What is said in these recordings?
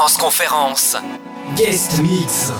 Transconférence, Guest Mix.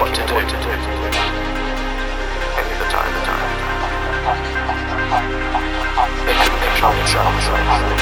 what to do. What to do. Maybe the time, the time. They can control themselves. Right?